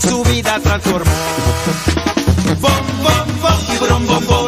su vida transformó. Bom, bom, bom, tiburón, bom, bom, bom,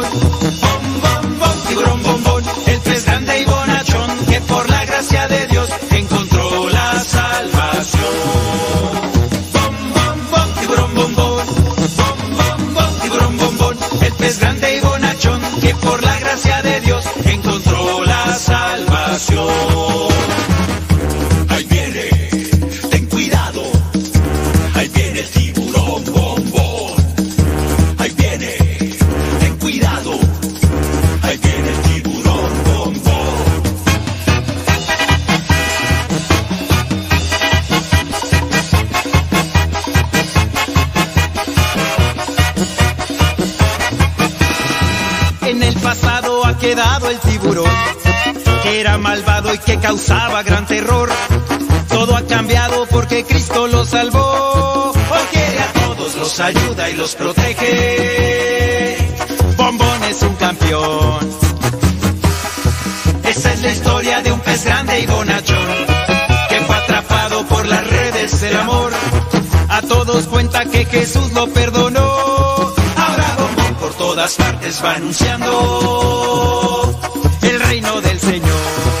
causaba gran terror. Todo ha cambiado porque Cristo lo salvó, porque a todos los ayuda y los protege. Bombón es un campeón. Esa es la historia de un pez grande y bonachón, que fue atrapado por las redes del amor. A todos cuenta que Jesús lo perdonó todas partes va anunciando el reino del Señor.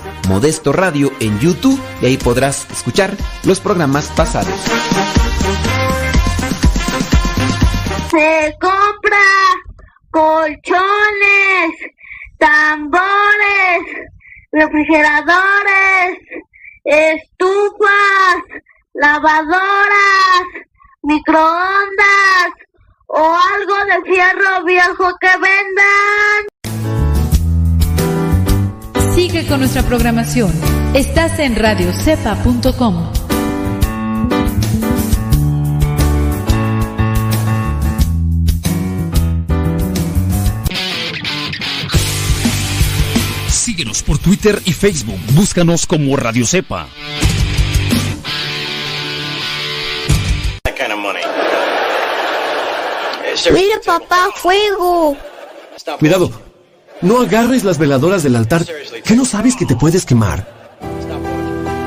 Modesto Radio en YouTube y ahí podrás escuchar los programas pasados. Se compra colchones, tambores, refrigeradores, estufas, lavadoras, microondas o algo de fierro viejo que vendan. Sigue con nuestra programación. Estás en radiocepa.com. Síguenos por Twitter y Facebook. Búscanos como Radio Cepa. Mira, papá, fuego. Cuidado. No agarres las veladoras del altar. ¿Qué no sabes que te puedes quemar?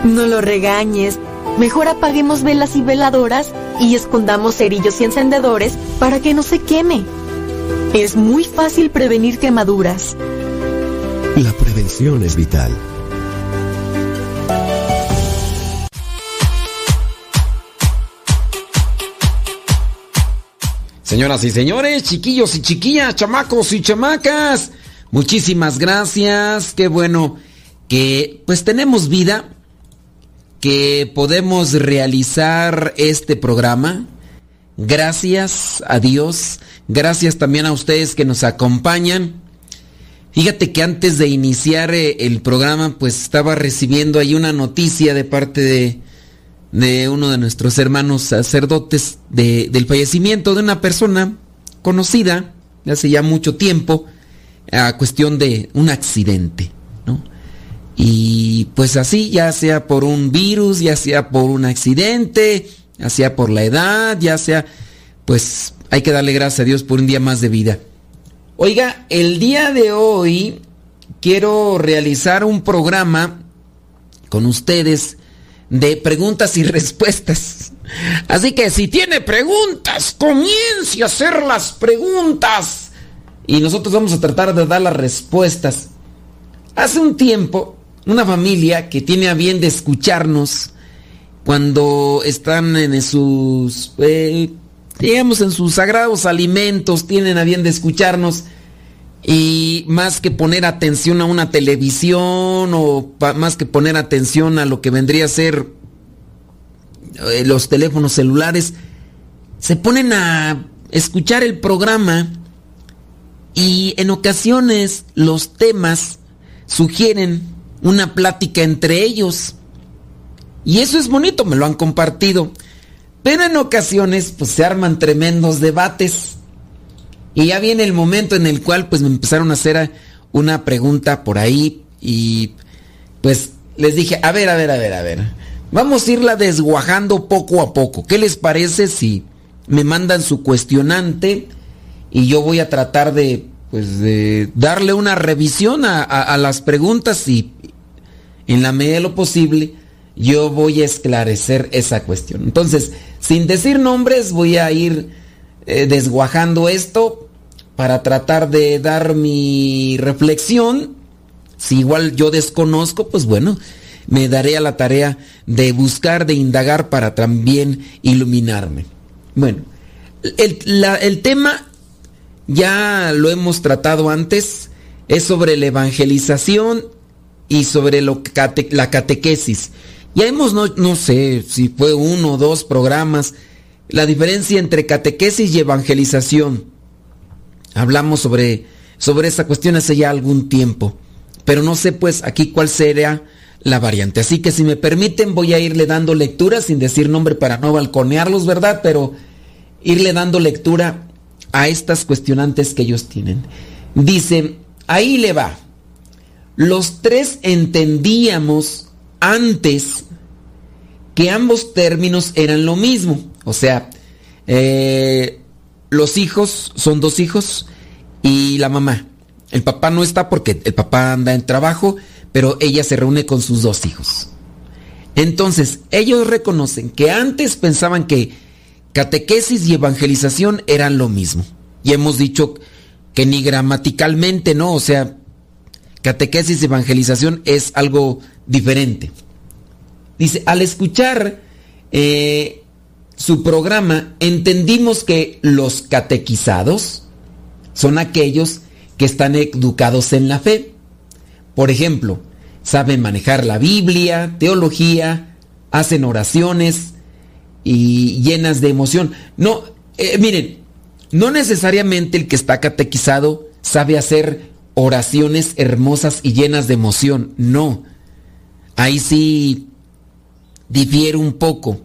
No lo regañes. Mejor apaguemos velas y veladoras y escondamos cerillos y encendedores para que no se queme. Es muy fácil prevenir quemaduras. La prevención es vital. Señoras y señores, chiquillos y chiquillas, chamacos y chamacas, muchísimas gracias. Qué bueno que pues tenemos vida, que podemos realizar este programa. Gracias a Dios, gracias también a ustedes que nos acompañan. Fíjate que antes de iniciar eh, el programa, pues estaba recibiendo ahí una noticia de parte de, de uno de nuestros hermanos sacerdotes de, del fallecimiento de una persona conocida de hace ya mucho tiempo a cuestión de un accidente, ¿no? Y pues así, ya sea por un virus, ya sea por un accidente, ya sea por la edad, ya sea, pues hay que darle gracias a Dios por un día más de vida. Oiga, el día de hoy quiero realizar un programa con ustedes de preguntas y respuestas. Así que si tiene preguntas, comience a hacer las preguntas. Y nosotros vamos a tratar de dar las respuestas. Hace un tiempo, una familia que tiene a bien de escucharnos cuando están en sus, eh, digamos, en sus sagrados alimentos, tienen a bien de escucharnos y más que poner atención a una televisión o más que poner atención a lo que vendría a ser eh, los teléfonos celulares, se ponen a escuchar el programa y en ocasiones los temas sugieren una plática entre ellos. Y eso es bonito, me lo han compartido. Pero en ocasiones pues se arman tremendos debates. Y ya viene el momento en el cual pues me empezaron a hacer una pregunta por ahí y pues les dije, a ver, a ver, a ver, a ver. Vamos a irla desguajando poco a poco. ¿Qué les parece si me mandan su cuestionante y yo voy a tratar de pues de darle una revisión a, a, las preguntas y en la medida de lo posible yo voy a esclarecer esa cuestión. Entonces, sin decir nombres, voy a ir eh, desguajando esto para tratar de dar mi reflexión. Si igual yo desconozco, pues bueno, me daré a la tarea de buscar, de indagar para también iluminarme. Bueno, el, la, el tema ya lo hemos tratado antes, es sobre la evangelización y sobre la catequesis. Ya hemos, no, no sé si fue uno o dos programas, la diferencia entre catequesis y evangelización. Hablamos sobre, sobre esa cuestión hace ya algún tiempo, pero no sé pues aquí cuál sería la variante. Así que si me permiten voy a irle dando lectura sin decir nombre para no balconearlos, ¿verdad? Pero irle dando lectura a estas cuestionantes que ellos tienen. Dice, ahí le va. Los tres entendíamos antes que ambos términos eran lo mismo. O sea, eh, los hijos son dos hijos y la mamá. El papá no está porque el papá anda en trabajo, pero ella se reúne con sus dos hijos. Entonces, ellos reconocen que antes pensaban que catequesis y evangelización eran lo mismo. Y hemos dicho que ni gramaticalmente, ¿no? O sea, catequesis y evangelización es algo diferente. Dice, al escuchar eh, su programa, entendimos que los catequizados son aquellos que están educados en la fe. Por ejemplo, saben manejar la Biblia, teología, hacen oraciones y llenas de emoción. No, eh, miren, no necesariamente el que está catequizado sabe hacer oraciones hermosas y llenas de emoción. No. Ahí sí difiere un poco.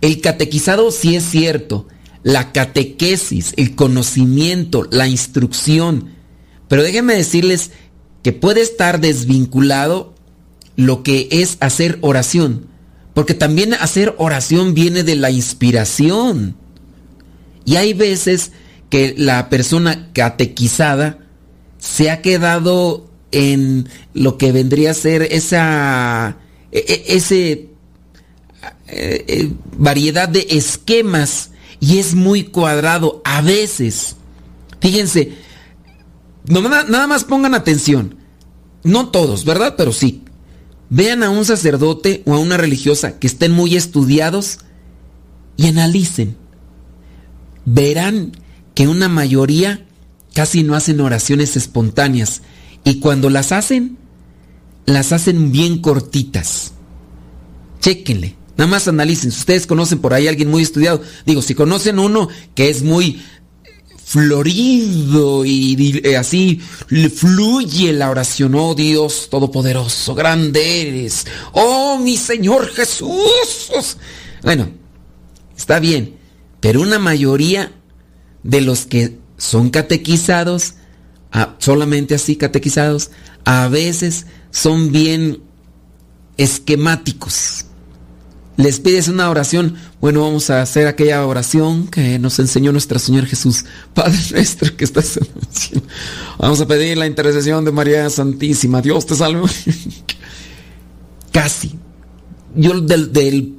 El catequizado sí es cierto, la catequesis, el conocimiento, la instrucción, pero déjenme decirles que puede estar desvinculado lo que es hacer oración, porque también hacer oración viene de la inspiración. Y hay veces que la persona catequizada se ha quedado en lo que vendría a ser esa e, e, ese eh, variedad de esquemas y es muy cuadrado a veces. Fíjense, nada más pongan atención. No todos, ¿verdad? Pero sí. Vean a un sacerdote o a una religiosa que estén muy estudiados y analicen. Verán que una mayoría casi no hacen oraciones espontáneas y cuando las hacen, las hacen bien cortitas. Chéquenle, nada más analicen. Si ustedes conocen por ahí a alguien muy estudiado, digo, si conocen uno que es muy florido y eh, así fluye la oración, oh Dios Todopoderoso, grande eres, oh mi Señor Jesús. Bueno, está bien, pero una mayoría de los que son catequizados, solamente así catequizados, a veces son bien esquemáticos. Les pides una oración, bueno, vamos a hacer aquella oración que nos enseñó nuestro Señor Jesús. Padre nuestro que estás en el cielo. Vamos a pedir la intercesión de María Santísima. Dios te salve. Casi. Yo del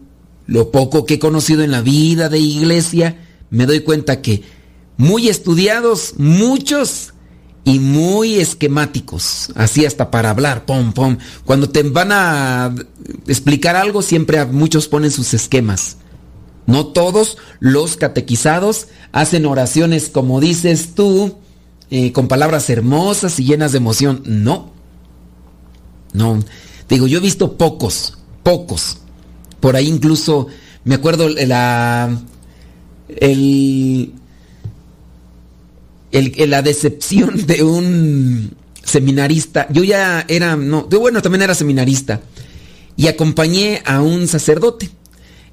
lo poco que he conocido en la vida de iglesia, me doy cuenta que muy estudiados, muchos y muy esquemáticos, así hasta para hablar, pom, pom. Cuando te van a explicar algo, siempre muchos ponen sus esquemas. No todos los catequizados hacen oraciones como dices tú, eh, con palabras hermosas y llenas de emoción. No. No. Digo, yo he visto pocos, pocos. Por ahí incluso me acuerdo la, el, la decepción de un seminarista. Yo ya era, no, bueno, también era seminarista. Y acompañé a un sacerdote.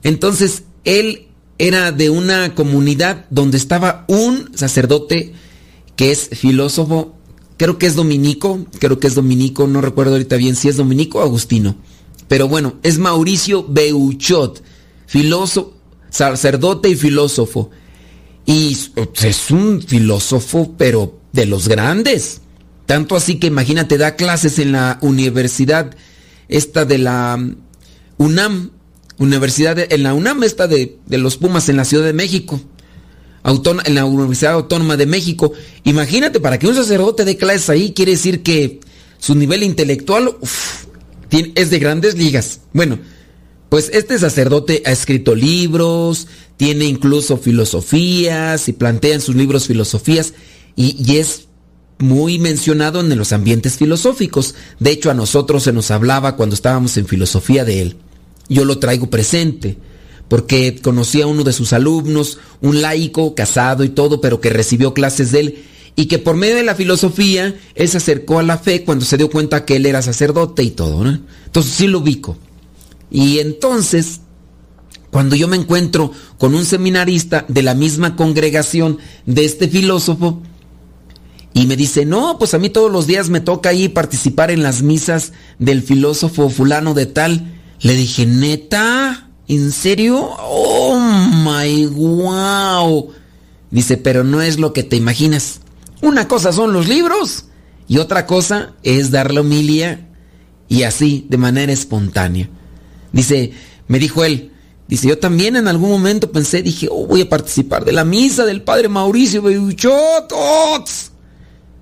Entonces, él era de una comunidad donde estaba un sacerdote que es filósofo, creo que es dominico, creo que es dominico, no recuerdo ahorita bien si es dominico o agustino. Pero bueno, es Mauricio Beuchot, filósofo, sacerdote y filósofo. Y es un filósofo, pero de los grandes. Tanto así que imagínate, da clases en la universidad esta de la UNAM, universidad en la UNAM esta de, los Pumas en la Ciudad de México, en la Universidad Autónoma de México. Imagínate, para que un sacerdote dé clases ahí, quiere decir que su nivel intelectual es de grandes ligas. Bueno, pues este sacerdote ha escrito libros, tiene incluso filosofías y plantea en sus libros filosofías y, es muy mencionado en los ambientes filosóficos. De hecho, a nosotros se nos hablaba cuando estábamos en filosofía de él. Yo lo traigo presente porque conocí a uno de sus alumnos, un laico, casado y todo, pero que recibió clases de él y que por medio de la filosofía él se acercó a la fe cuando se dio cuenta que él era sacerdote y todo. ¿no? Entonces sí lo ubico. Y entonces cuando yo me encuentro con un seminarista de la misma congregación de este filósofo, y me dice, no, pues a mí todos los días me toca ahí participar en las misas del filósofo fulano de tal. Le dije, neta, ¿en serio? Oh my wow. Dice, pero no es lo que te imaginas. Una cosa son los libros y otra cosa es dar la homilia y así, de manera espontánea. Dice, me dijo él, Dice, yo también en algún momento pensé, dije, oh, voy a participar de la misa del padre Mauricio Beuchot.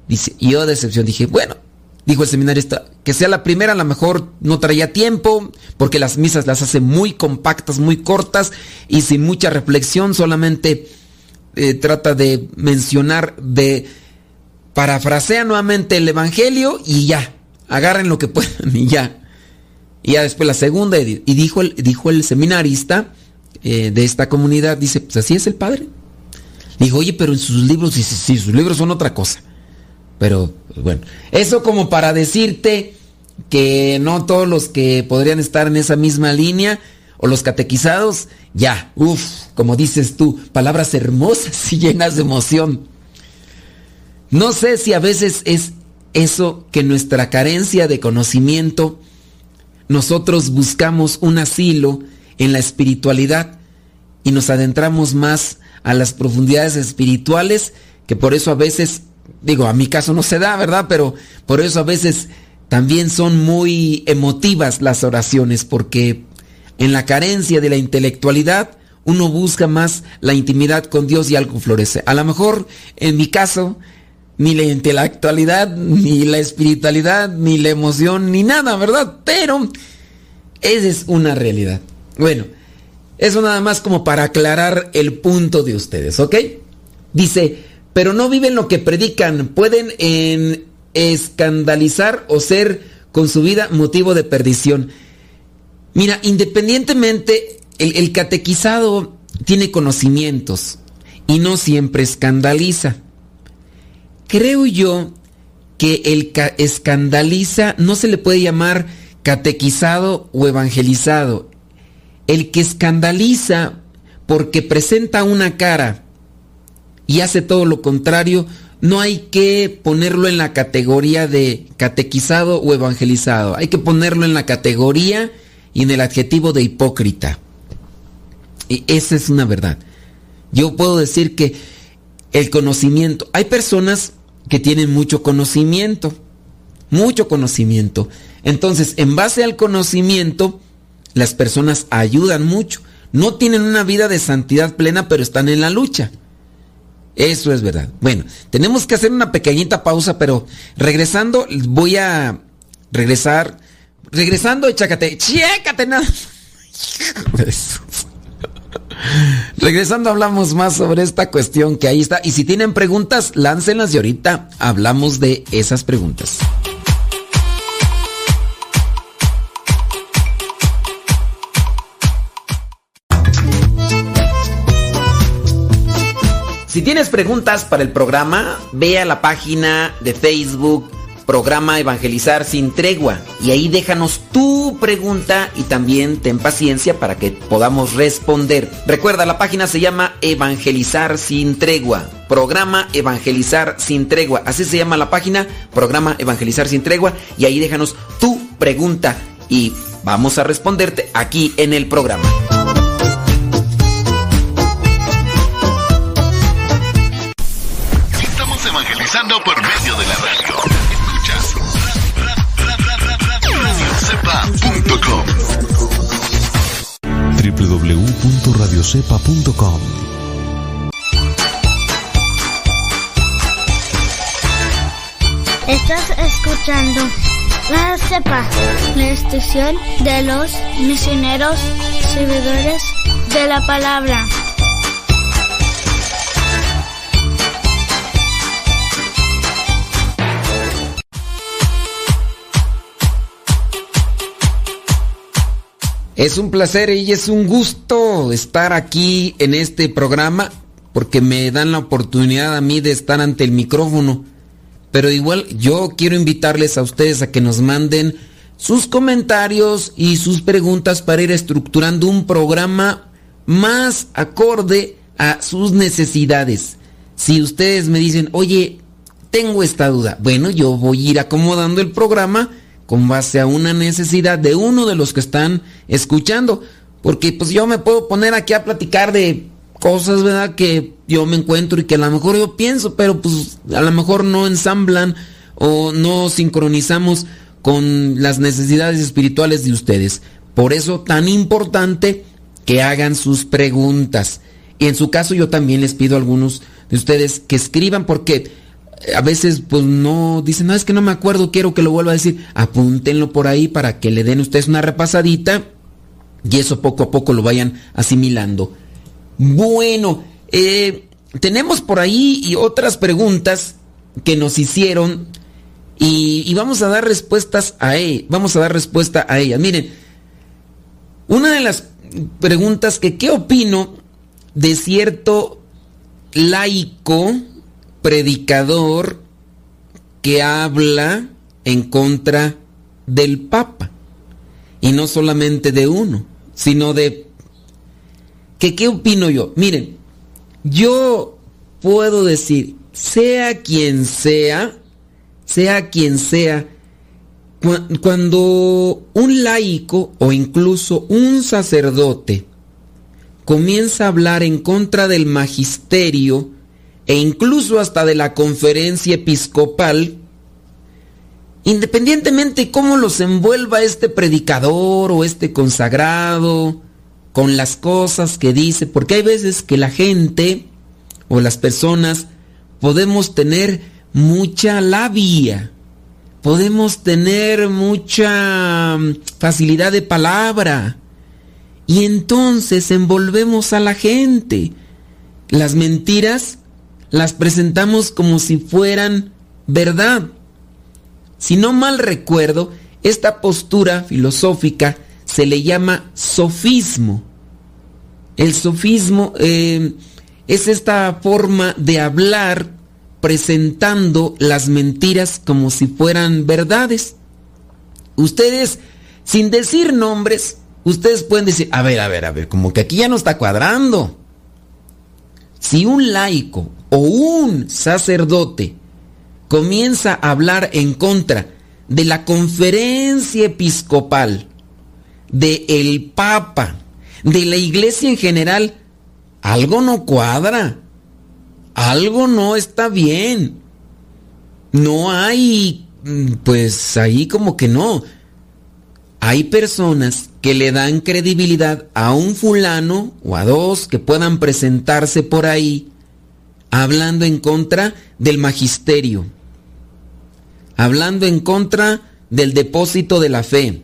Dice, y yo de excepción dije, bueno, dijo el seminarista, que sea la primera, a lo mejor no traía tiempo, porque las misas las hace muy compactas, muy cortas y sin mucha reflexión, solamente eh, trata de mencionar, de parafrasea nuevamente el Evangelio y ya, agarren lo que puedan y ya. Y ya después la segunda, y dijo el, dijo el seminarista eh, de esta comunidad, dice, pues así es el padre. Dijo, oye, pero en sus libros, sí, sí, sus libros son otra cosa. Pero bueno, eso como para decirte que no todos los que podrían estar en esa misma línea, o los catequizados, ya, uff, como dices tú, palabras hermosas y llenas de emoción. No sé si a veces es eso que nuestra carencia de conocimiento nosotros buscamos un asilo en la espiritualidad y nos adentramos más a las profundidades espirituales, que por eso a veces, digo, a mi caso no se da, ¿verdad? Pero por eso a veces también son muy emotivas las oraciones, porque en la carencia de la intelectualidad uno busca más la intimidad con Dios y algo florece. A lo mejor, en mi caso, ni la intelectualidad, ni la espiritualidad, ni la emoción, ni nada, ¿verdad? Pero esa es una realidad. Bueno, eso nada más como para aclarar el punto de ustedes, ¿ok? Dice, pero no viven lo que predican, pueden en escandalizar o ser con su vida motivo de perdición. Mira, independientemente, el, el catequizado tiene conocimientos y no siempre escandaliza. Creo yo que el escandaliza no se le puede llamar catequizado o evangelizado. El que escandaliza porque presenta una cara y hace todo lo contrario, no hay que ponerlo en la categoría de catequizado o evangelizado. Hay que ponerlo en la categoría y en el adjetivo de hipócrita. Y esa es una verdad. Yo puedo decir que el conocimiento, hay personas que tienen mucho conocimiento, mucho conocimiento. Entonces, en base al conocimiento, las personas ayudan mucho. No tienen una vida de santidad plena, pero están en la lucha. Eso es verdad. Bueno, tenemos que hacer una pequeñita pausa, pero regresando, voy a regresar. Regresando, chécate, chécate nada. Regresando hablamos más sobre esta cuestión que ahí está. Y si tienen preguntas, láncenlas y ahorita hablamos de esas preguntas. Si tienes preguntas para el programa, ve a la página de Facebook programa Evangelizar sin tregua. Y ahí déjanos tu pregunta y también ten paciencia para que podamos responder. Recuerda, la página se llama Evangelizar sin tregua. Programa Evangelizar sin tregua. Así se llama la página, Programa Evangelizar sin tregua. Y ahí déjanos tu pregunta y vamos a responderte aquí en el programa. Estamos evangelizando por medio de la radio. radiocepa.com www.radiocepa.com Estás escuchando La Cepa, la estación de los misioneros servidores de la palabra. Es un placer y es un gusto estar aquí en este programa porque me dan la oportunidad a mí de estar ante el micrófono. Pero igual yo quiero invitarles a ustedes a que nos manden sus comentarios y sus preguntas para ir estructurando un programa más acorde a sus necesidades. Si ustedes me dicen, oye, tengo esta duda, bueno, yo voy a ir acomodando el programa con base a una necesidad de uno de los que están escuchando. Porque pues yo me puedo poner aquí a platicar de cosas, ¿verdad? Que yo me encuentro y que a lo mejor yo pienso, pero pues a lo mejor no ensamblan o no sincronizamos con las necesidades espirituales de ustedes. Por eso tan importante que hagan sus preguntas. Y en su caso yo también les pido a algunos de ustedes que escriban porque a veces pues no dicen, no, es que no me acuerdo, quiero que lo vuelva a decir. Apúntenlo por ahí para que le den ustedes una repasadita y eso poco a poco lo vayan asimilando. Bueno, eh, tenemos por ahí y otras preguntas que nos hicieron y, vamos a dar respuestas a ellas. Vamos a dar respuesta a ellas. Miren, una de las preguntas que qué opino de cierto laico predicador que habla en contra del Papa. Y no solamente de uno, sino de... que ¿Qué opino yo? Miren, yo puedo decir, sea quien sea, sea quien sea, cuando un laico o incluso un sacerdote comienza a hablar en contra del magisterio, e incluso hasta de la conferencia episcopal, independientemente cómo los envuelva este predicador o este consagrado con las cosas que dice, porque hay veces que la gente o las personas podemos tener mucha labia, podemos tener mucha mm, facilidad de palabra y entonces envolvemos a la gente. Las mentiras las presentamos como si fueran verdad. Si no mal recuerdo, esta postura filosófica se le llama sofismo. El sofismo eh, es esta forma de hablar presentando las mentiras como si fueran verdades. Ustedes, sin decir nombres, ustedes pueden decir, a ver, a ver, a ver, como que aquí ya no está cuadrando. Si un laico o un sacerdote comienza a hablar en contra de la conferencia episcopal, de el papa, de la iglesia en general, algo no cuadra, algo no está bien. No hay, mm, pues ahí como que no. Hay personas que le dan credibilidad a un fulano o a dos que puedan presentarse por ahí hablando en contra del magisterio, hablando en contra del depósito de la fe,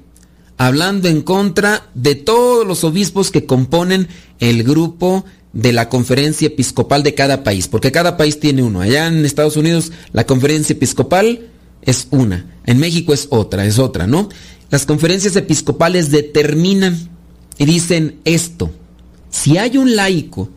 hablando en contra de todos los obispos que componen el grupo de la conferencia episcopal de cada país, porque cada país tiene uno. Allá en Estados Unidos la conferencia episcopal es una, en México es otra, es otra, ¿no? Las conferencias episcopales determinan y dicen esto. Si hay un laico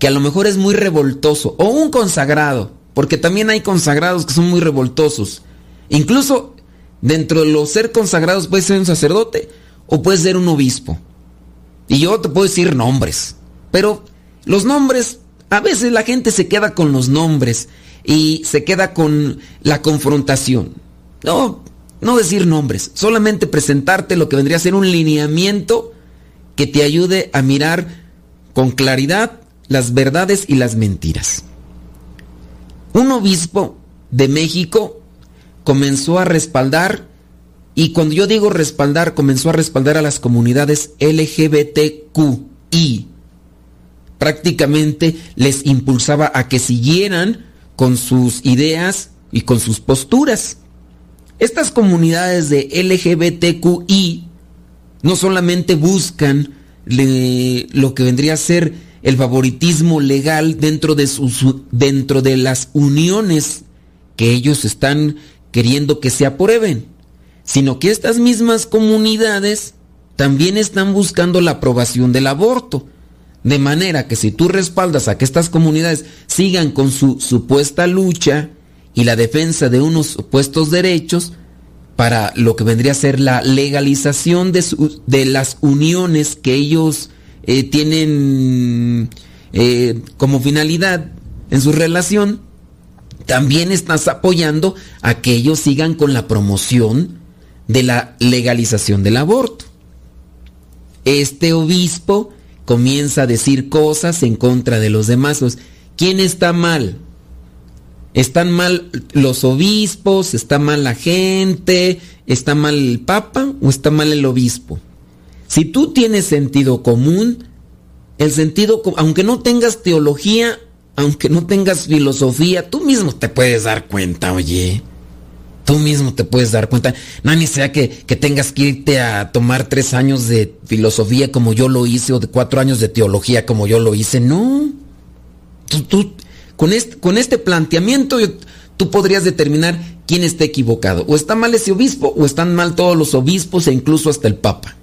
que a lo mejor es muy revoltoso, o un consagrado, porque también hay consagrados que son muy revoltosos, incluso dentro de los ser consagrados puede ser un sacerdote o puede ser un obispo. Y yo te puedo decir nombres, pero los nombres, a veces la gente se queda con los nombres y se queda con la confrontación. No, no decir nombres, solamente presentarte lo que vendría a ser un lineamiento que te ayude a mirar con claridad las verdades y las mentiras. Un obispo de México comenzó a respaldar, y cuando yo digo respaldar, comenzó a respaldar a las comunidades LGBTQI. Prácticamente les impulsaba a que siguieran con sus ideas y con sus posturas. Estas comunidades de LGBTQI no solamente buscan lo que vendría a ser el favoritismo legal dentro de, sus, dentro de las uniones que ellos están queriendo que se aprueben, sino que estas mismas comunidades también están buscando la aprobación del aborto. De manera que si tú respaldas a que estas comunidades sigan con su supuesta lucha, y la defensa de unos supuestos derechos para lo que vendría a ser la legalización de, de las uniones que ellos eh, tienen eh, como finalidad en su relación, también estás apoyando a que ellos sigan con la promoción de la legalización del aborto. Este obispo comienza a decir cosas en contra de los demás. ¿Quién está mal? ¿Están mal los obispos? ¿Está mal la gente? ¿Está mal el papa o está mal el obispo? Si tú tienes sentido común, el sentido, aunque no tengas teología, aunque no tengas filosofía, tú mismo te puedes dar cuenta, oye. Tú mismo te puedes dar cuenta. No ni sea que, que tengas que irte a tomar tres años de filosofía como yo lo hice o de cuatro años de teología como yo lo hice. No. Tú, con este planteamiento tú podrías determinar quién está equivocado. O está mal ese obispo o están mal todos los obispos e incluso hasta el papa.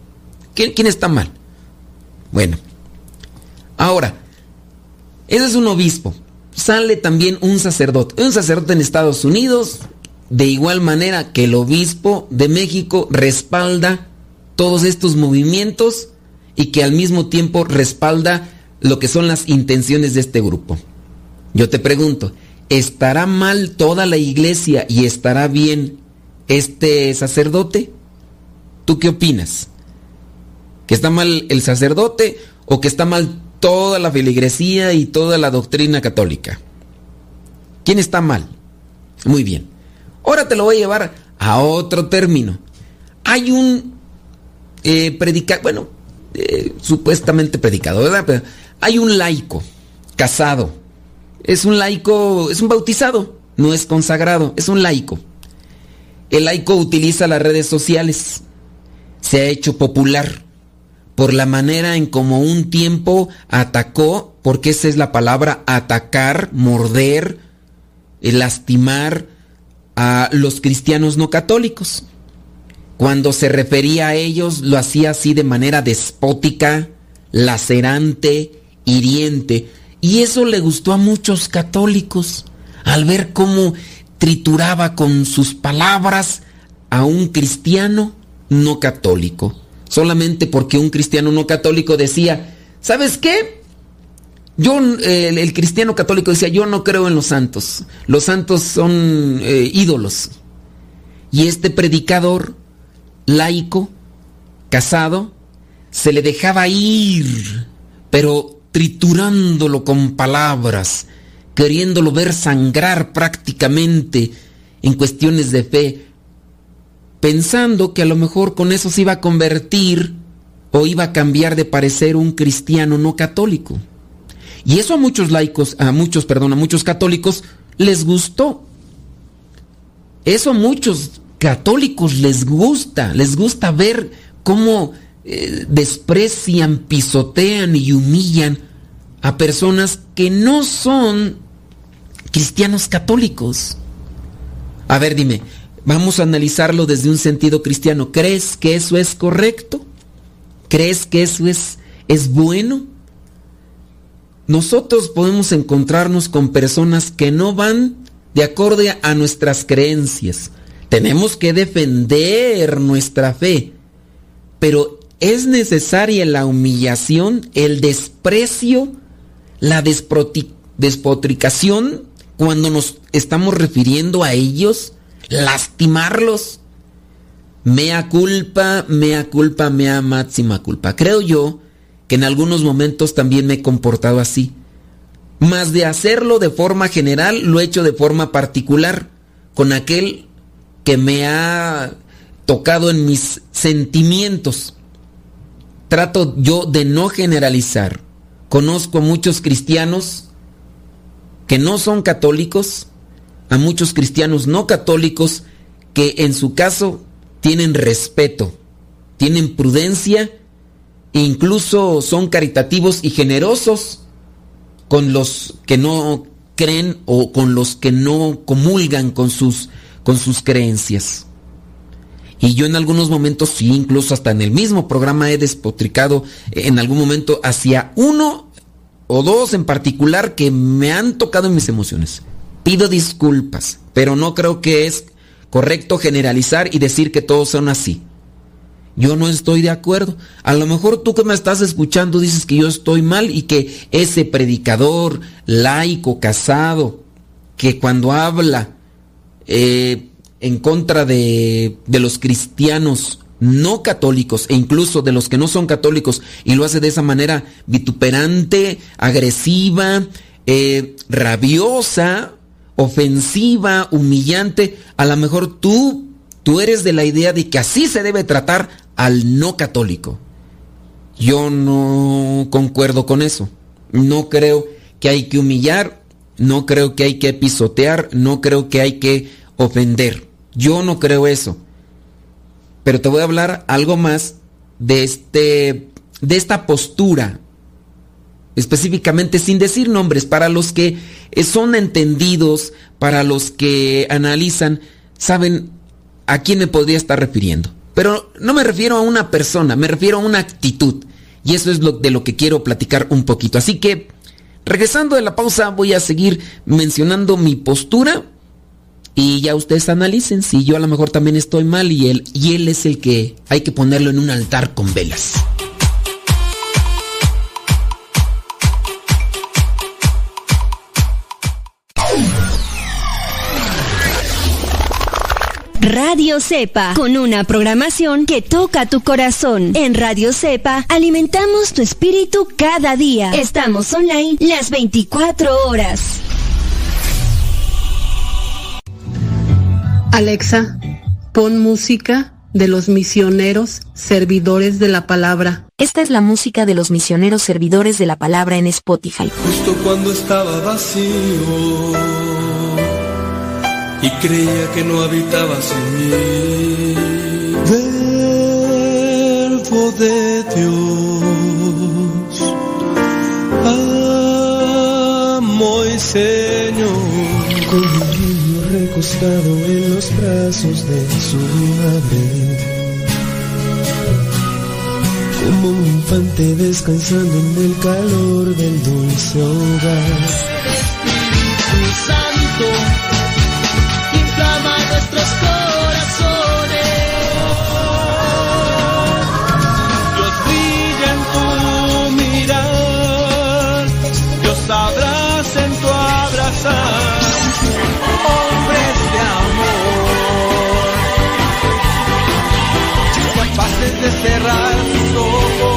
¿Quién, quién está mal? Bueno. Ahora, ese es un obispo. Sale también un sacerdote. Un sacerdote en Estados Unidos, de igual manera que el obispo de México respalda todos estos movimientos y que al mismo tiempo respalda lo que son las intenciones de este grupo. Yo te pregunto, ¿estará mal toda la iglesia y estará bien este sacerdote? ¿Tú qué opinas? ¿Que está mal el sacerdote o que está mal toda la feligresía y toda la doctrina católica? ¿Quién está mal? Muy bien. Ahora te lo voy a llevar a otro término. Hay un eh, predicador, bueno, eh, supuestamente predicador, ¿verdad? Pero hay un laico, casado. Es un laico, es un bautizado, no es consagrado, es un laico. El laico utiliza las redes sociales, se ha hecho popular por la manera en como un tiempo atacó, porque esa es la palabra, atacar, morder, eh, lastimar a los cristianos no católicos. Cuando se refería a ellos lo hacía así de manera despótica, lacerante, hiriente. Y eso le gustó a muchos católicos al ver cómo trituraba con sus palabras a un cristiano no católico. Solamente porque un cristiano no católico decía, ¿sabes qué? Yo, el, cristiano católico decía, yo no creo en los santos. Los santos son eh, ídolos. Y este predicador laico, casado, se le dejaba ir, pero triturándolo con palabras, queriéndolo ver sangrar prácticamente en cuestiones de fe, pensando que a lo mejor con eso se iba a convertir o iba a cambiar de parecer un cristiano no católico. Y eso a muchos laicos, a muchos, perdón, a muchos católicos les gustó. Eso a muchos católicos les gusta, les gusta ver cómo eh, desprecian, pisotean y humillan a personas que no son cristianos católicos. A ver, dime, vamos a analizarlo desde un sentido cristiano. ¿Crees que eso es correcto? ¿Crees que eso es, es bueno? Nosotros podemos encontrarnos con personas que no van de acuerdo a nuestras creencias, tenemos que defender nuestra fe, pero es necesaria la humillación, el desprecio, la despotricación cuando nos estamos refiriendo a ellos, lastimarlos. Mea culpa, mea culpa, mea máxima culpa. Creo yo que en algunos momentos también me he comportado así. Más de hacerlo de forma general, lo he hecho de forma particular, con aquel que me ha tocado en mis sentimientos. Trato yo de no generalizar. Conozco a muchos cristianos que no son católicos, a muchos cristianos no católicos que en su caso tienen respeto, tienen prudencia e incluso son caritativos y generosos con los que no creen o con los que no comulgan con sus con sus creencias. Y yo en algunos momentos, sí, incluso hasta en el mismo programa he despotricado en algún momento hacia uno o dos en particular que me han tocado en mis emociones. Pido disculpas, pero no creo que es correcto generalizar y decir que todos son así. Yo no estoy de acuerdo. A lo mejor tú que me estás escuchando dices que yo estoy mal y que ese predicador laico, casado, que cuando habla eh, en contra de, los cristianos no católicos e incluso de los que no son católicos y lo hace de esa manera vituperante, agresiva, eh, rabiosa, ofensiva, humillante, a lo mejor tú, tú eres de la idea de que así se debe tratar al no católico. Yo no concuerdo con eso. No creo que hay que humillar no creo que hay que pisotear, no creo que hay que ofender. Yo no creo eso. Pero te voy a hablar algo más de este de esta postura específicamente sin decir nombres para los que son entendidos, para los que analizan, saben a quién me podría estar refiriendo. Pero no me refiero a una persona, me refiero a una actitud. Y eso es de lo que quiero platicar un poquito. Así que Regresando de la pausa voy a seguir mencionando mi postura y ya ustedes analicen si yo a lo mejor también estoy mal y él, y él es el que hay que ponerlo en un altar con velas. Radio Cepa, con una programación que toca tu corazón. En Radio Cepa alimentamos tu espíritu cada día. Estamos online las 24 horas. Alexa, pon música de los misioneros servidores de la palabra. Esta es la música de los misioneros servidores de la palabra en Spotify. Justo cuando estaba vacío y creía que no habitabas en mí. Verbo de Dios, amo y Señor. Con un niño recostado en los brazos de su madre. Como un infante descansando en el calor del dulce hogar. Espíritu Santo, nuestros corazones. Dios brilla en tu mirar, Dios abraza en tu abrazar. Hombres de amor, capaces de cerrar tus ojos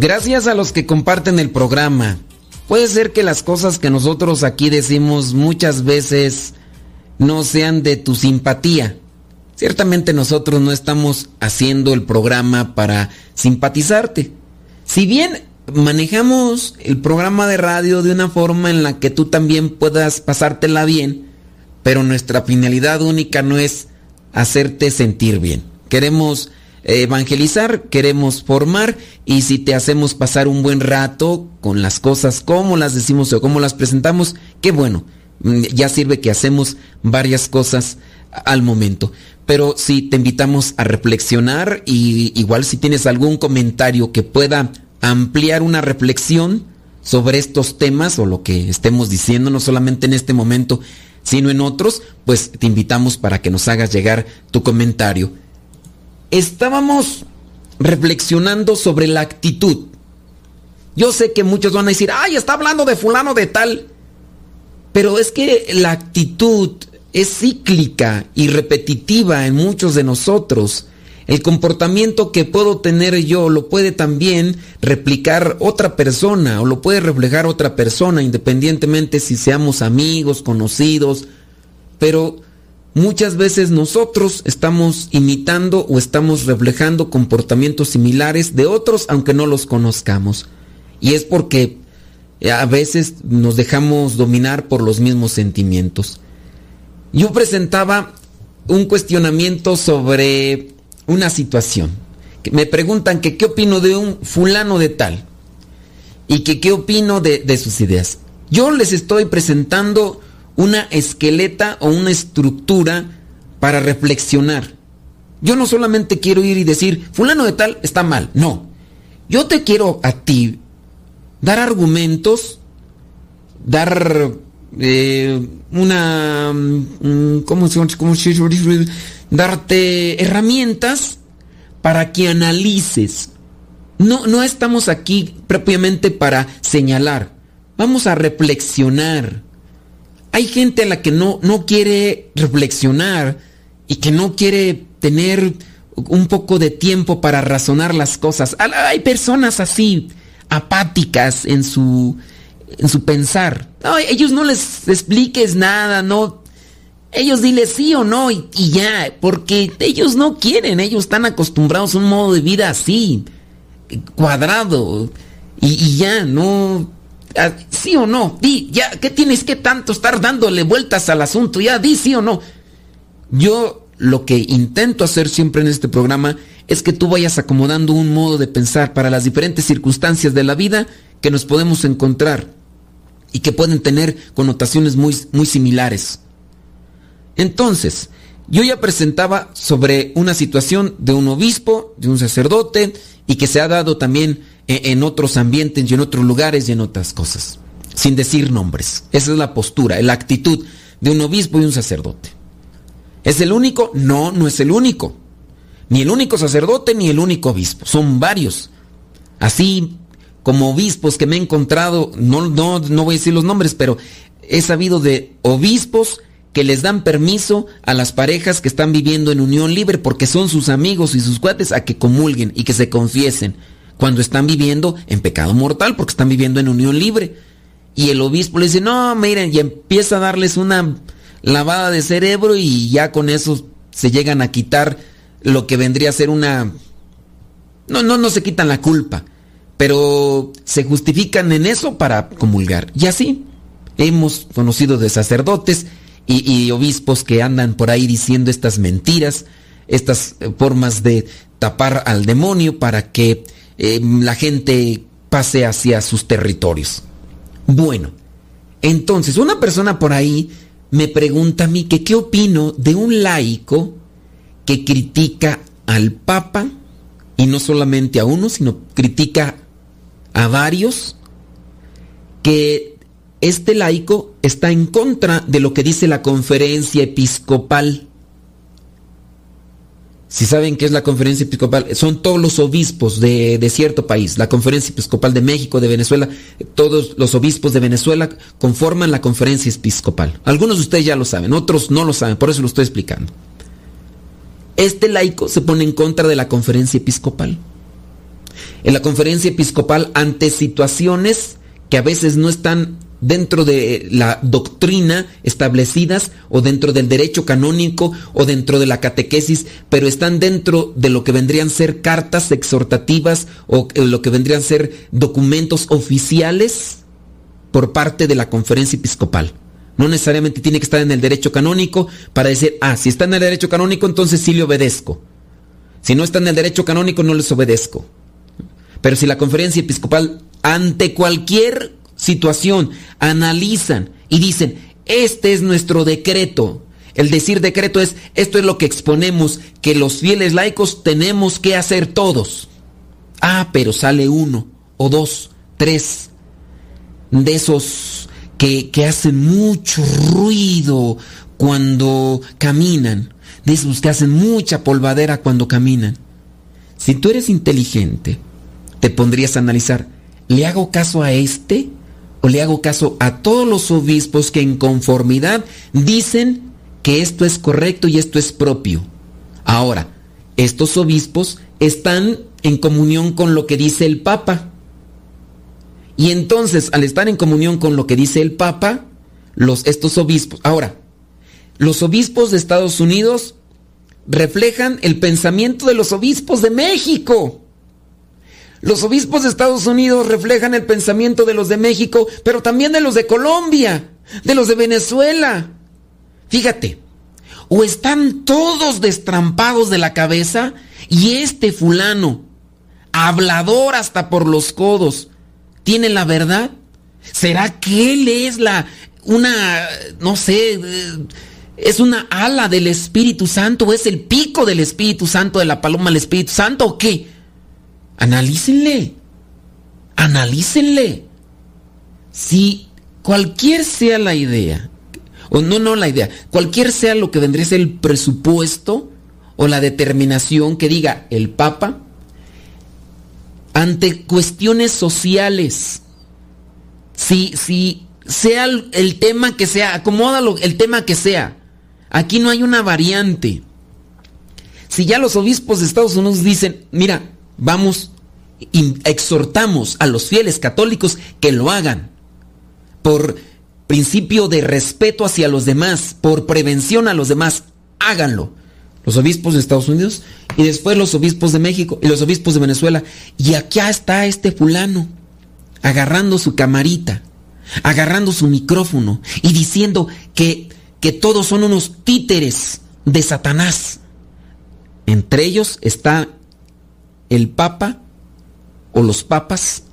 Gracias a los que comparten el programa. Puede ser que las cosas que nosotros aquí decimos muchas veces no sean de tu simpatía. Ciertamente nosotros no estamos haciendo el programa para simpatizarte. Si bien manejamos el programa de radio de una forma en la que tú también puedas pasártela bien, pero nuestra finalidad única no es hacerte sentir bien. Queremos evangelizar, queremos formar y si te hacemos pasar un buen rato con las cosas como las decimos o como las presentamos, qué bueno. Mm, Ya sirve que hacemos varias cosas al momento. Pero si te invitamos a reflexionar y igual si tienes algún comentario que pueda ampliar una reflexión sobre estos temas o lo que estemos diciendo, no solamente en este momento, sino en otros, pues te invitamos para que nos hagas llegar tu comentario estábamos reflexionando sobre la actitud. Yo sé que muchos van a decir, ay, está hablando de fulano de tal. Pero es que la actitud es cíclica y repetitiva en muchos de nosotros. El comportamiento que puedo tener yo lo puede también replicar otra persona o lo puede reflejar otra persona, independientemente si seamos amigos, conocidos. Pero Muchas veces nosotros estamos imitando o estamos reflejando comportamientos similares de otros aunque no los conozcamos. Y es porque a veces nos dejamos dominar por los mismos sentimientos. Yo presentaba un cuestionamiento sobre una situación. Me preguntan que qué opino de un fulano de tal y que qué opino de, de sus ideas. Yo les estoy presentando una esqueleta o una estructura para reflexionar. Yo no solamente quiero ir y decir, fulano de tal está mal, no. Yo te quiero a ti dar argumentos, dar eh, una... mm, ¿Cómo se cómo se Darte herramientas para que analices. No, no estamos aquí propiamente para señalar. Vamos a reflexionar hay gente a la que no, no quiere reflexionar y que no quiere tener un poco de tiempo para razonar las cosas. Hay personas así, apáticas en su, en su pensar. No, ellos no les expliques nada, no. Ellos diles sí o no y, y ya, porque ellos no quieren, ellos están acostumbrados a un modo de vida así, cuadrado, y, ya, no, ¿Sí o no? Di, ya, ¿qué tienes que tanto estar dándole vueltas al asunto? Ya, di sí o no. Yo lo que intento hacer siempre en este programa es que tú vayas acomodando un modo de pensar para las diferentes circunstancias de la vida que nos podemos encontrar y que pueden tener connotaciones muy, muy similares. Entonces, yo ya presentaba sobre una situación de un obispo, de un sacerdote, y que se ha dado también en otros ambientes y en otros lugares y en otras cosas, sin decir nombres. Esa es la postura, la actitud de un obispo y un sacerdote. ¿Es el único? No, no es el único. Ni el único sacerdote ni el único obispo. Son varios. Así como obispos que me he encontrado, no, no, no voy a decir los nombres, pero he sabido de obispos que les dan permiso a las parejas que están viviendo en unión libre porque son sus amigos y sus cuates a que comulguen y que se confiesen cuando están viviendo en pecado mortal porque están viviendo en unión libre. Y el obispo le dice, no, miren, y empieza a darles una lavada de cerebro y ya con eso se llegan a quitar lo que vendría a ser una... No, no, no se quitan la culpa, pero se justifican en eso para comulgar. Y así hemos conocido de sacerdotes y, obispos que andan por ahí diciendo estas mentiras, estas eh, formas de tapar al demonio para que eh, la gente pase hacia sus territorios. Bueno, entonces una persona por ahí me pregunta a mí que qué opino de un laico que critica al Papa, y no solamente a uno, sino critica a varios, que este laico está en contra de lo que dice la conferencia episcopal. Si saben qué es la conferencia episcopal, son todos los obispos de, cierto país. La conferencia episcopal de México, de Venezuela, todos los obispos de Venezuela conforman la conferencia episcopal. Algunos de ustedes ya lo saben, otros no lo saben, por eso lo estoy explicando. Este laico se pone en contra de la conferencia episcopal. En la conferencia episcopal, ante situaciones que a veces no están dentro de la doctrina establecidas o dentro del derecho canónico o dentro de la catequesis, pero están dentro de lo que vendrían ser cartas exhortativas o eh, lo que vendrían ser documentos oficiales por parte de la conferencia episcopal. No necesariamente tiene que estar en el derecho canónico para decir, ah, si está en el derecho canónico, entonces sí le obedezco. Si no está en el derecho canónico, no les obedezco. Pero si la conferencia episcopal, ante cualquier situación, analizan y dicen, este es nuestro decreto. El decir decreto es, esto es lo que exponemos, que los fieles laicos tenemos que hacer todos. Ah, pero sale uno, o dos, tres, de esos que, que hacen mucho ruido cuando caminan, de esos que hacen mucha polvadera cuando caminan. Si tú eres inteligente, te pondrías a analizar, ¿le hago caso a este? O le hago caso a todos los obispos que en conformidad dicen que esto es correcto y esto es propio. Ahora, estos obispos están en comunión con lo que dice el Papa. Y entonces, al estar en comunión con lo que dice el Papa, los, estos obispos, ahora, los obispos de Estados Unidos reflejan el pensamiento de los obispos de México. Los obispos de Estados Unidos reflejan el pensamiento de los de México, pero también de los de Colombia, de los de Venezuela. Fíjate, o están todos destrampados de la cabeza y este fulano, hablador hasta por los codos, tiene la verdad. ¿Será que él es la una no sé, es una ala del Espíritu Santo es el pico del Espíritu Santo de la paloma del Espíritu Santo o qué? Analícenle. Analícenle. Si cualquier sea la idea, o no, no la idea, cualquier sea lo que vendría a ser el presupuesto o la determinación que diga el Papa, ante cuestiones sociales, si, si sea el, tema que sea, acomódalo el tema que sea, aquí no hay una variante. Si ya los obispos de Estados Unidos dicen, mira, vamos, exhortamos a los fieles católicos que lo hagan por principio de respeto hacia los demás, por prevención a los demás, háganlo. Los obispos de Estados Unidos y después los obispos de México y los obispos de Venezuela. Y aquí está este fulano, agarrando su camarita, agarrando su micrófono y diciendo que, que todos son unos títeres de Satanás. Entre ellos está el Papa o los papas,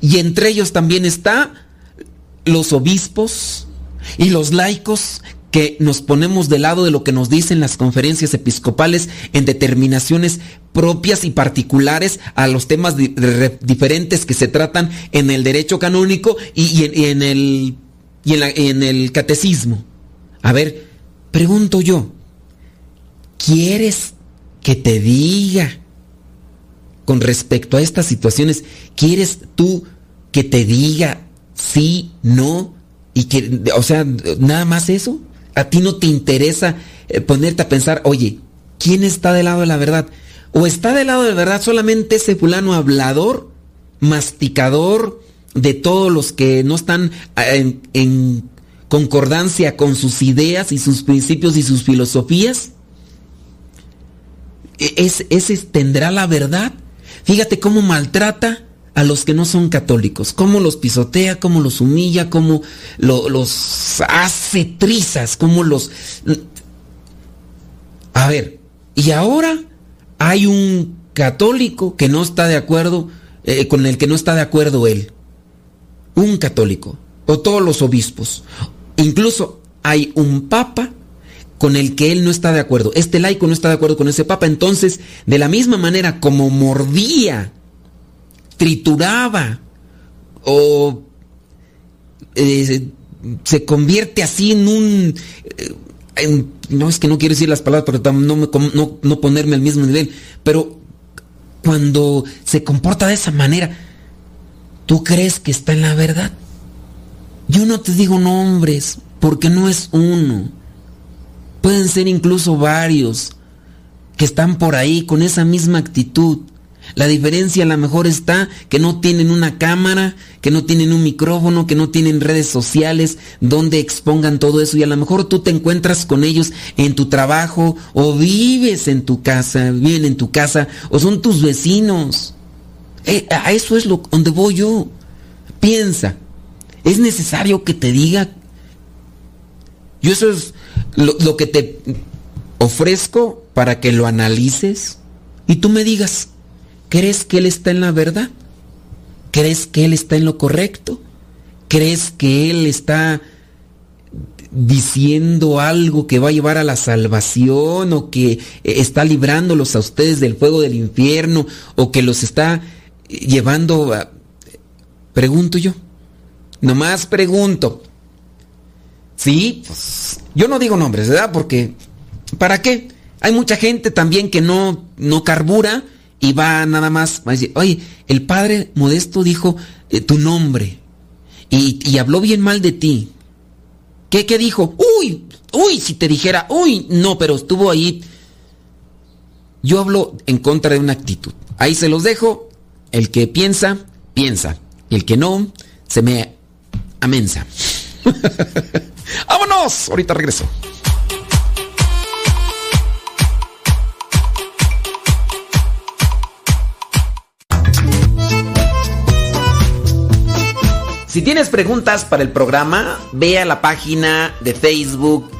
y entre ellos también está los obispos y los laicos que nos ponemos del lado de lo que nos dicen las conferencias episcopales en determinaciones propias y particulares a los temas diferentes que se tratan en el derecho canónico y, en, el, y en el catecismo. A ver, pregunto yo, ¿quieres que te diga con respecto a estas situaciones? ¿Quieres tú que te diga sí, no? Y que, o sea, nada más eso. A ti no te interesa eh, ponerte a pensar, oye, ¿quién está del lado de la verdad? ¿O está del lado de la verdad solamente ese fulano hablador, masticador de todos los que no están eh, en, concordancia con sus ideas y sus principios y sus filosofías? ¿E-, ¿Es, ¿Ese tendrá la verdad? Fíjate cómo maltrata a los que no son católicos, cómo los pisotea, cómo los humilla, cómo los hace trizas, cómo los... A ver, y ahora hay un católico que no está de acuerdo, eh, con el que no está de acuerdo él. Un católico, o todos los obispos. Incluso hay un papa con el que él no está de acuerdo. Este laico no está de acuerdo con ese papa. Entonces, de la misma manera como mordía trituraba o eh, se convierte así en un... Eh, no es que no quiero decir las palabras, no, no, no ponerme al mismo nivel, pero cuando se comporta de esa manera, ¿tú crees que está en la verdad? Yo no te digo nombres, porque no es uno. Pueden ser incluso varios que están por ahí con esa misma actitud. La diferencia a lo mejor está que no tienen una cámara, que no tienen un micrófono, que no tienen redes sociales donde expongan todo eso y a lo mejor tú te encuentras con ellos en tu trabajo o vives en tu casa, viven en tu casa o son tus vecinos. Eh, a eso es lo donde voy yo. Piensa, es necesario que te diga. Yo eso es lo que te ofrezco para que lo analices y tú me digas. ¿Crees que Él está en la verdad? ¿Crees que Él está en lo correcto? ¿Crees que Él está diciendo algo que va a llevar a la salvación o que está librándolos a ustedes del fuego del infierno o que los está llevando a... Pregunto yo. Nomás pregunto. Sí, pues yo no digo nombres, ¿verdad? Porque ¿para qué? Hay mucha gente también que no, no carbura y va nada más, a decir, oye, el padre modesto dijo eh, tu nombre y, habló bien mal de ti. ¿Qué, ¿Qué dijo? Uy, uy, si te dijera, uy, no, pero estuvo ahí. Yo hablo en contra de una actitud. Ahí se los dejo. El que piensa, piensa. El que no, se me amensa. ¡Vámonos! Ahorita regreso. Si tienes preguntas para el programa, ve a la página de Facebook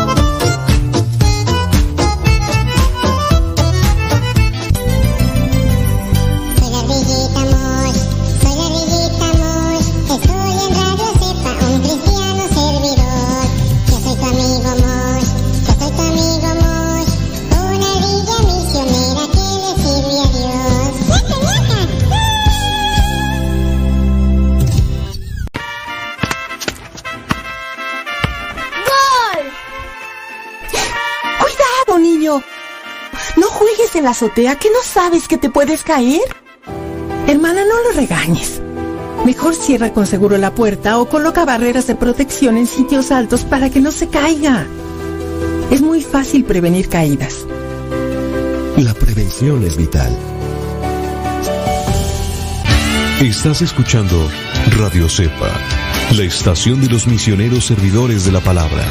En la azotea que no sabes que te puedes caer? Hermana, no lo regañes. Mejor cierra con seguro la puerta o coloca barreras de protección en sitios altos para que no se caiga. Es muy fácil prevenir caídas. La prevención es vital. Estás escuchando Radio Cepa, la estación de los misioneros servidores de la palabra.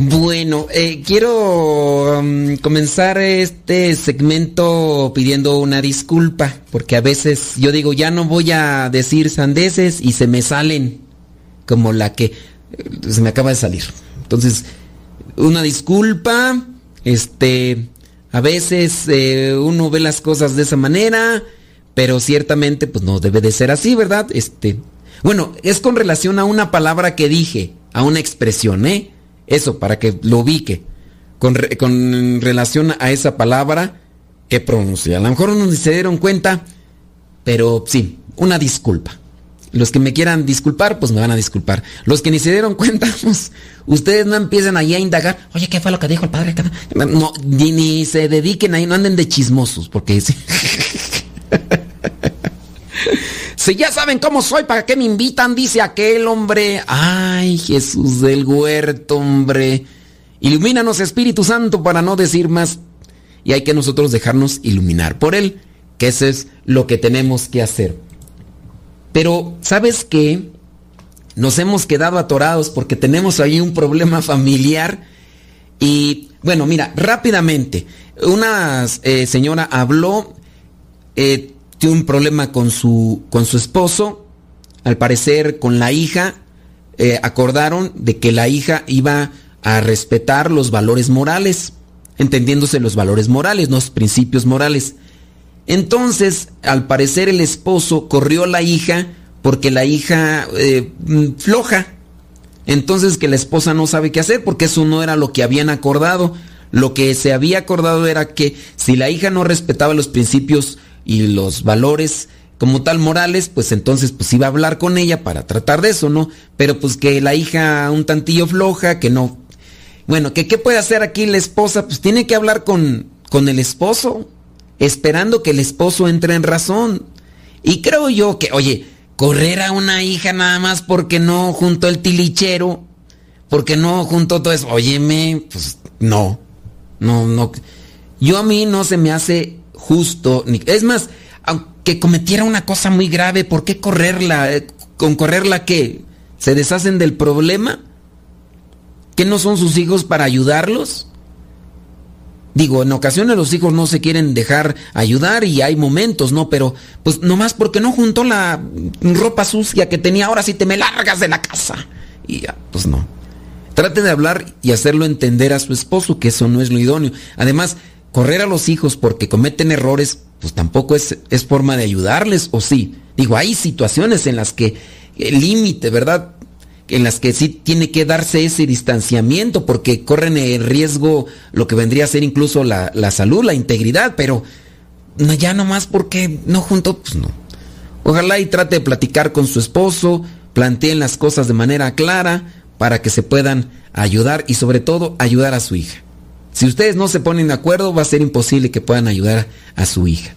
Bueno, eh, quiero um, comenzar este segmento pidiendo una disculpa, porque a veces yo digo, ya no voy a decir sandeces y se me salen como la que eh, se me acaba de salir. Entonces, una disculpa, este, a veces eh, uno ve las cosas de esa manera, pero ciertamente pues no debe de ser así, ¿verdad? Este, bueno, es con relación a una palabra que dije, a una expresión, ¿eh? Eso, para que lo ubique. Con, con relación a esa palabra que pronuncié. A lo mejor no se dieron cuenta, pero sí, una disculpa. Los que me quieran disculpar, pues me van a disculpar. Los que ni se dieron cuenta, pues ustedes no empiezan ahí a indagar. Oye, ¿qué fue lo que dijo el padre? No, ni, ni se dediquen ahí, no anden de chismosos, porque... Ya saben cómo soy, ¿para qué me invitan? Dice aquel hombre. Ay, Jesús del huerto, hombre. Ilumínanos, Espíritu Santo, para no decir más. Y hay que nosotros dejarnos iluminar por Él, que eso es lo que tenemos que hacer. Pero, ¿sabes qué? Nos hemos quedado atorados porque tenemos ahí un problema familiar. Y, bueno, mira, rápidamente. Una eh, señora habló. Eh, tiene un problema con su, con su esposo, al parecer con la hija, eh, acordaron de que la hija iba a respetar los valores morales, entendiéndose los valores morales, los principios morales. Entonces, al parecer el esposo corrió a la hija porque la hija eh, floja. Entonces que la esposa no sabe qué hacer porque eso no era lo que habían acordado. Lo que se había acordado era que si la hija no respetaba los principios y los valores como tal morales, pues entonces pues iba a hablar con ella para tratar de eso, ¿no? Pero pues que la hija un tantillo floja, que no... Bueno, que qué puede hacer aquí la esposa, pues tiene que hablar con, con el esposo, esperando que el esposo entre en razón. Y creo yo que, oye, correr a una hija nada más porque no junto el tilichero, porque no junto todo eso, óyeme, pues no, no, no. Yo a mí no se me hace justo. Es más, aunque cometiera una cosa muy grave, ¿por qué correrla? Eh, ¿Con correrla qué? ¿Se deshacen del problema? ¿Que no son sus hijos para ayudarlos? Digo, en ocasiones los hijos no se quieren dejar ayudar y hay momentos, ¿no? Pero, pues nomás porque no juntó la ropa sucia que tenía, ahora sí te me largas de la casa. Y ya, pues no. Trate de hablar y hacerlo entender a su esposo que eso no es lo idóneo. Además, correr a los hijos porque cometen errores, pues tampoco es, es forma de ayudarles, o sí. Digo, hay situaciones en las que el límite, ¿verdad? En las que sí tiene que darse ese distanciamiento porque corren el riesgo lo que vendría a ser incluso la, la salud, la integridad, pero no, ya nomás porque no junto, pues no. Ojalá y trate de platicar con su esposo, planteen las cosas de manera clara para que se puedan ayudar y sobre todo ayudar a su hija. Si ustedes no se ponen de acuerdo, va a ser imposible que puedan ayudar a su hija.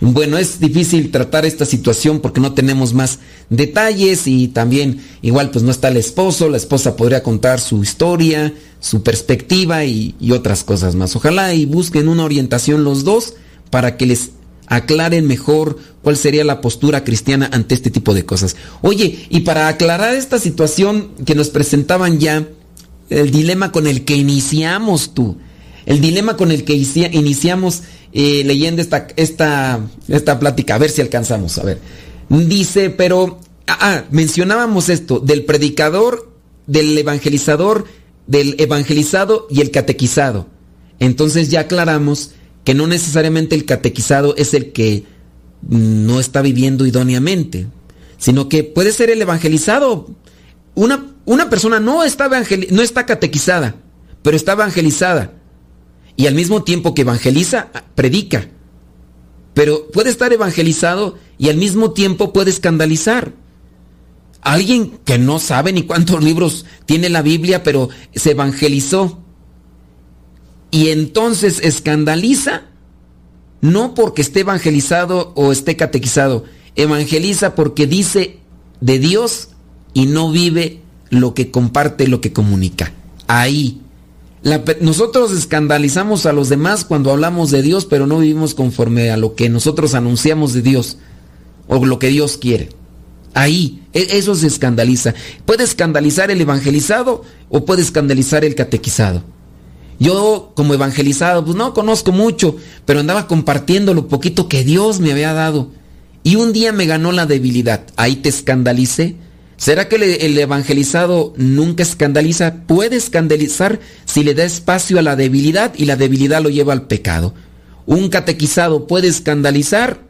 Bueno, es difícil tratar esta situación porque no tenemos más detalles y también igual pues no está el esposo, la esposa podría contar su historia, su perspectiva y, y otras cosas más. Ojalá y busquen una orientación los dos para que les aclaren mejor cuál sería la postura cristiana ante este tipo de cosas. Oye, y para aclarar esta situación que nos presentaban ya, el dilema con el que iniciamos tú, el dilema con el que iniciamos eh, leyendo esta, esta, esta plática, a ver si alcanzamos, a ver. Dice, pero, ah, ah, mencionábamos esto, del predicador, del evangelizador, del evangelizado y el catequizado. Entonces ya aclaramos que no necesariamente el catequizado es el que no está viviendo idóneamente, sino que puede ser el evangelizado. Una, una persona no está, no está catequizada, pero está evangelizada y al mismo tiempo que evangeliza, predica. Pero puede estar evangelizado y al mismo tiempo puede escandalizar. Alguien que no sabe ni cuántos libros tiene la Biblia, pero se evangelizó. Y entonces escandaliza, no porque esté evangelizado o esté catequizado, evangeliza porque dice de Dios y no vive lo que comparte, lo que comunica. Ahí nosotros escandalizamos a los demás cuando hablamos de Dios, pero no vivimos conforme a lo que nosotros anunciamos de Dios o lo que Dios quiere. Ahí, e, eso se escandaliza. Puede escandalizar el evangelizado o puede escandalizar el catequizado. Yo como evangelizado, pues no conozco mucho, pero andaba compartiendo lo poquito que Dios me había dado. Y un día me ganó la debilidad. Ahí te escandalicé. ¿Será que el evangelizado nunca escandaliza? Puede escandalizar si le da espacio a la debilidad y la debilidad lo lleva al pecado. Un catequizado puede escandalizar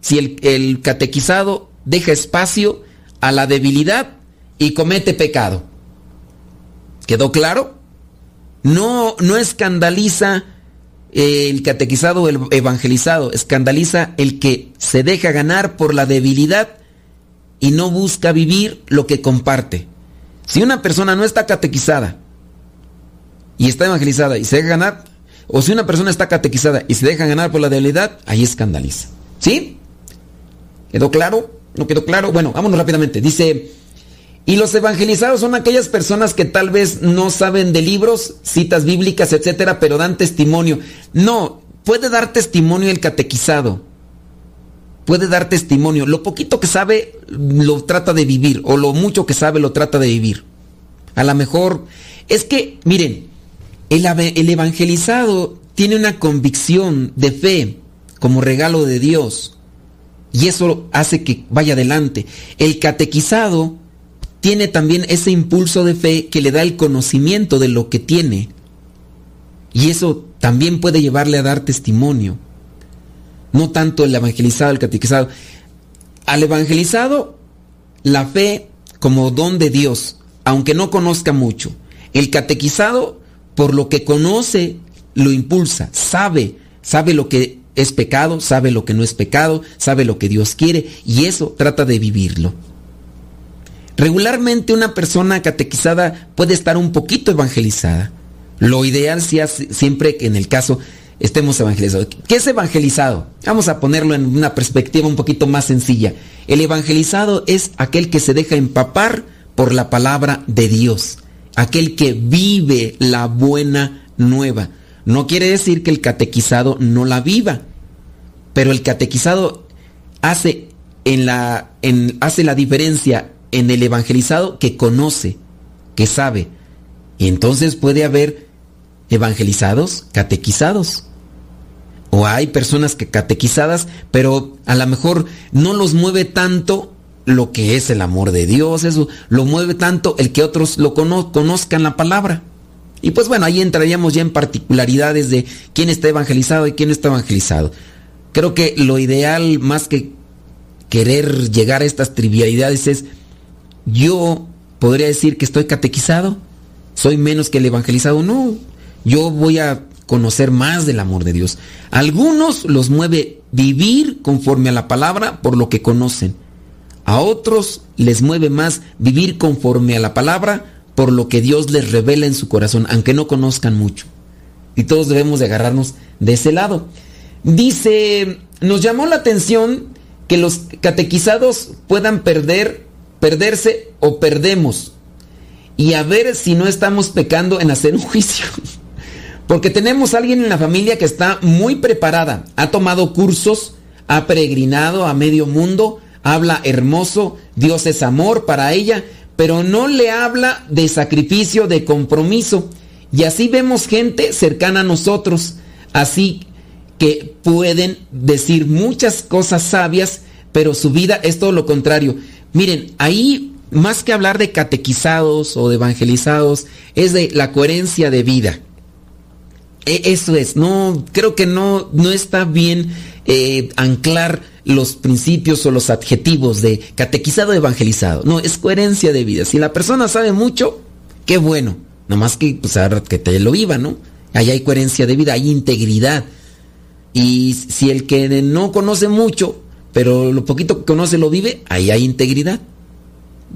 si el, catequizado deja espacio a la debilidad y comete pecado. ¿Quedó claro? No, no escandaliza el catequizado o el evangelizado, escandaliza el que se deja ganar por la debilidad y no busca vivir lo que comparte. Si una persona no está catequizada y está evangelizada y se deja ganar, o si una persona está catequizada y se deja ganar por la debilidad, ahí escandaliza. ¿Sí? ¿Quedó claro? ¿No quedó claro? Bueno, vámonos rápidamente. Dice, y los evangelizados son aquellas personas que tal vez no saben de libros, citas bíblicas, etcétera, pero dan testimonio. No, puede dar testimonio el catequizado. Puede dar testimonio. Lo poquito que sabe lo trata de vivir, o lo mucho que sabe lo trata de vivir. A lo mejor es que, miren, el, el evangelizado tiene una convicción de fe como regalo de Dios. Y eso hace que vaya adelante. El catequizado tiene también ese impulso de fe que le da el conocimiento de lo que tiene. Y eso también puede llevarle a dar testimonio. No tanto el evangelizado, el catequizado. Al evangelizado, la fe como don de Dios, aunque no conozca mucho. El catequizado, por lo que conoce, lo impulsa, sabe, sabe lo que es pecado, sabe lo que no es pecado, sabe lo que Dios quiere y eso trata de vivirlo. Regularmente una persona catequizada puede estar un poquito evangelizada. Lo ideal sea siempre que en el caso estemos evangelizados. ¿Qué es evangelizado? Vamos a ponerlo en una perspectiva un poquito más sencilla. El evangelizado es aquel que se deja empapar por la palabra de Dios, aquel que vive la buena nueva. No quiere decir que el catequizado no la viva, pero el catequizado hace, en la, hace la diferencia en el evangelizado que conoce, que sabe. Y entonces puede haber evangelizados, catequizados. O hay personas que catequizadas, pero a lo mejor no los mueve tanto lo que es el amor de Dios, eso lo mueve tanto el que otros lo conozcan la palabra. Y pues bueno, ahí entraríamos ya en particularidades de quién está evangelizado y quién está evangelizado. Creo que lo ideal, más que querer llegar a estas trivialidades, es yo podría decir que estoy catequizado, soy menos que el evangelizado. No, yo voy a conocer más del amor de Dios. algunos los mueve vivir conforme a la palabra por lo que conocen. A otros les mueve más vivir conforme a la palabra por lo que Dios les revela en su corazón, aunque no conozcan mucho. Y todos debemos de agarrarnos de ese lado. Dice, nos llamó la atención que los catequizados puedan perder perderse o perdemos. Y a ver si no estamos pecando en hacer un juicio. Porque tenemos a alguien en la familia que está muy preparada, ha tomado cursos, ha peregrinado a medio mundo, habla hermoso, Dios es amor para ella, pero no le habla de sacrificio, de compromiso. Y así vemos gente cercana a nosotros, así que pueden decir muchas cosas sabias, pero su vida es todo lo contrario. Miren, ahí más que hablar de catequizados o de evangelizados, es de la coherencia de vida. E, eso es, no, creo que no, no está bien eh, anclar los principios o los adjetivos de catequizado o evangelizado. No, es coherencia de vida. Si la persona sabe mucho, qué bueno. Nomás que, pues, que te lo viva, ¿no? Ahí hay coherencia de vida, hay integridad. Y si el que no conoce mucho, pero lo poquito que conoce lo vive, ahí hay integridad.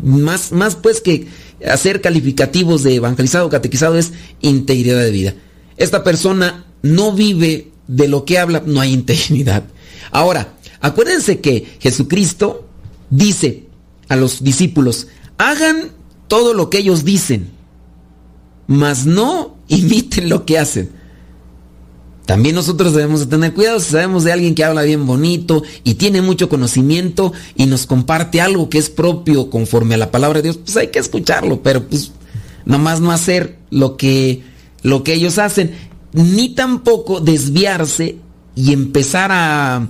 Más, más pues que hacer calificativos de evangelizado, catequizado es integridad de vida. Esta persona no vive de lo que habla, no hay integridad. Ahora, acuérdense que Jesucristo dice a los discípulos, hagan todo lo que ellos dicen, mas no imiten lo que hacen. También nosotros debemos de tener cuidado si sabemos de alguien que habla bien bonito y tiene mucho conocimiento y nos comparte algo que es propio conforme a la palabra de Dios, pues hay que escucharlo, pero pues nomás no hacer lo que, lo que ellos hacen, ni tampoco desviarse y empezar a,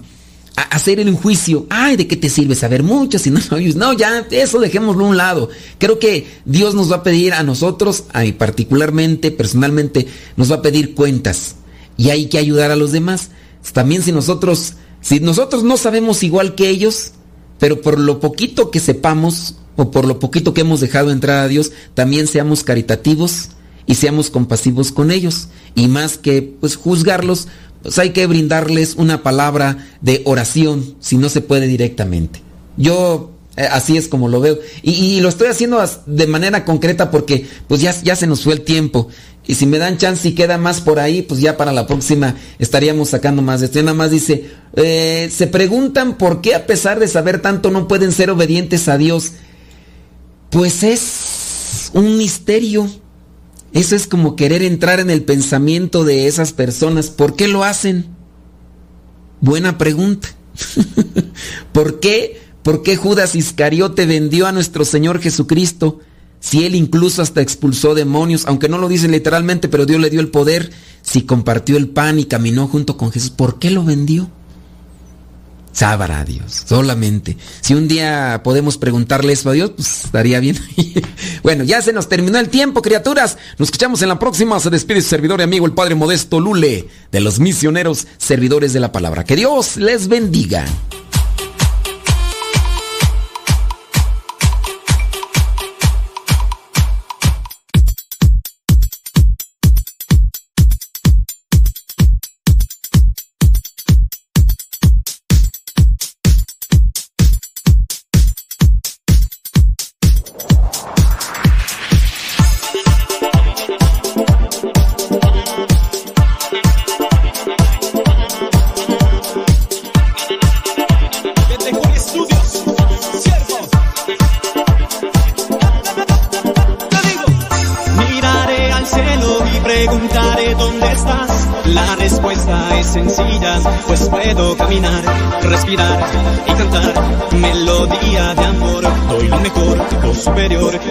hacer el juicio. Ay, ¿de qué te sirve saber mucho si no sabes? No, ya, eso dejémoslo a un lado. Creo que Dios nos va a pedir a nosotros, a particularmente, personalmente, nos va a pedir cuentas. Y hay que ayudar a los demás. También si nosotros, si nosotros no sabemos igual que ellos, pero por lo poquito que sepamos, o por lo poquito que hemos dejado entrar a Dios, también seamos caritativos y seamos compasivos con ellos. Y más que pues juzgarlos, pues hay que brindarles una palabra de oración si no se puede directamente. Yo eh, así es como lo veo. Y, lo estoy haciendo de manera concreta porque pues ya, ya se nos fue el tiempo. Y si me dan chance y queda más por ahí, pues ya para la próxima estaríamos sacando más de esto. nada más dice, eh, se preguntan por qué a pesar de saber tanto no pueden ser obedientes a Dios. Pues es un misterio. Eso es como querer entrar en el pensamiento de esas personas. ¿Por qué lo hacen? Buena pregunta. ¿Por qué? ¿Por qué Judas Iscariote vendió a nuestro Señor Jesucristo? Si él incluso hasta expulsó demonios, aunque no lo dice literalmente, pero Dios le dio el poder, si compartió el pan y caminó junto con Jesús, ¿por qué lo vendió? Sabrá Dios, solamente. Si un día podemos preguntarle eso a Dios, pues estaría bien. bueno, ya se nos terminó el tiempo, criaturas. Nos escuchamos en la próxima. Se despide su servidor y amigo, el Padre Modesto Lule, de los misioneros servidores de la palabra. Que Dios les bendiga.